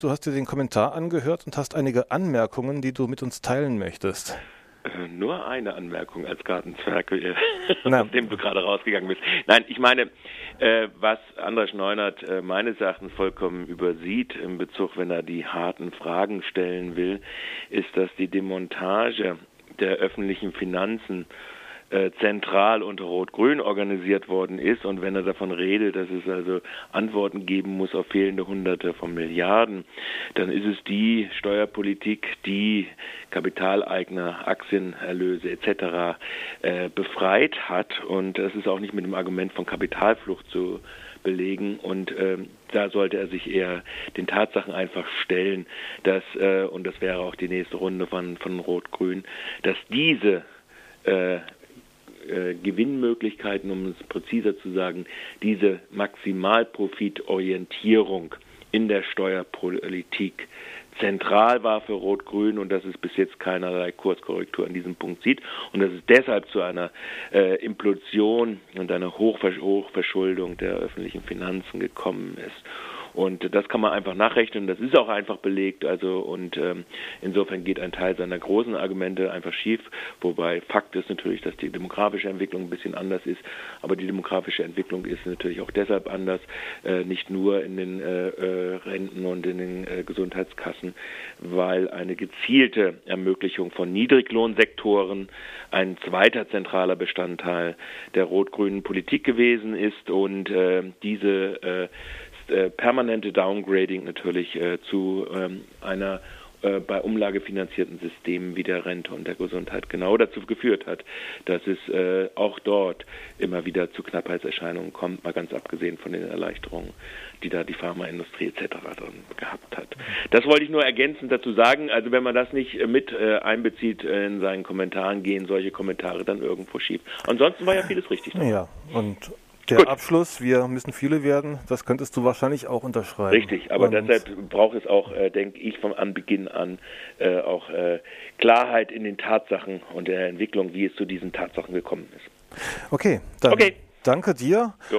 Du hast dir den Kommentar angehört und hast einige Anmerkungen, die du mit uns teilen möchtest. Äh, nur eine Anmerkung als Gartenzwerg, aus dem du gerade rausgegangen bist. Nein, ich meine, äh, was Andras Neunert äh, meines Erachtens vollkommen übersieht in Bezug, wenn er die harten Fragen stellen will, ist, dass die Demontage der öffentlichen Finanzen äh, zentral unter Rot-Grün organisiert worden ist. Und wenn er davon redet, dass es also Antworten geben muss auf fehlende Hunderte von Milliarden, dann ist es die Steuerpolitik, die Kapitaleigner, Aktienerlöse etc. Äh, befreit hat. Und das ist auch nicht mit dem Argument von Kapitalflucht zu belegen und äh, da sollte er sich eher den Tatsachen einfach stellen, dass äh, und das wäre auch die nächste Runde von von Rot-Grün, dass diese äh, äh, Gewinnmöglichkeiten, um es präziser zu sagen, diese Maximalprofitorientierung in der Steuerpolitik zentral war für Rot-Grün und dass es bis jetzt keinerlei Kurskorrektur an diesem Punkt sieht und dass es deshalb zu einer äh, Implosion und einer Hochversch Hochverschuldung der öffentlichen Finanzen gekommen ist. Und das kann man einfach nachrechnen. Das ist auch einfach belegt. Also und ähm, insofern geht ein Teil seiner großen Argumente einfach schief. Wobei Fakt ist natürlich, dass die demografische Entwicklung ein bisschen anders ist. Aber die demografische Entwicklung ist natürlich auch deshalb anders, äh, nicht nur in den äh, äh, Renten und in den äh, Gesundheitskassen, weil eine gezielte Ermöglichung von Niedriglohnsektoren ein zweiter zentraler Bestandteil der rot-grünen Politik gewesen ist und äh, diese äh, permanente Downgrading natürlich äh, zu ähm, einer äh, bei umlagefinanzierten Systemen wie der Rente und der Gesundheit genau dazu geführt hat, dass es äh, auch dort immer wieder zu Knappheitserscheinungen kommt, mal ganz abgesehen von den Erleichterungen, die da die Pharmaindustrie etc. drin gehabt hat. Das wollte ich nur ergänzend dazu sagen. Also wenn man das nicht äh, mit äh, einbezieht in seinen Kommentaren, gehen solche Kommentare dann irgendwo schief. Ansonsten war ja vieles richtig. Dabei. Ja, und der Gut. Abschluss, wir müssen viele werden, das könntest du wahrscheinlich auch unterschreiben. Richtig, aber Und deshalb braucht es auch, äh, denke ich, von Anbeginn an äh, auch äh, Klarheit in den Tatsachen und der Entwicklung, wie es zu diesen Tatsachen gekommen ist. Okay, dann okay. danke dir. So.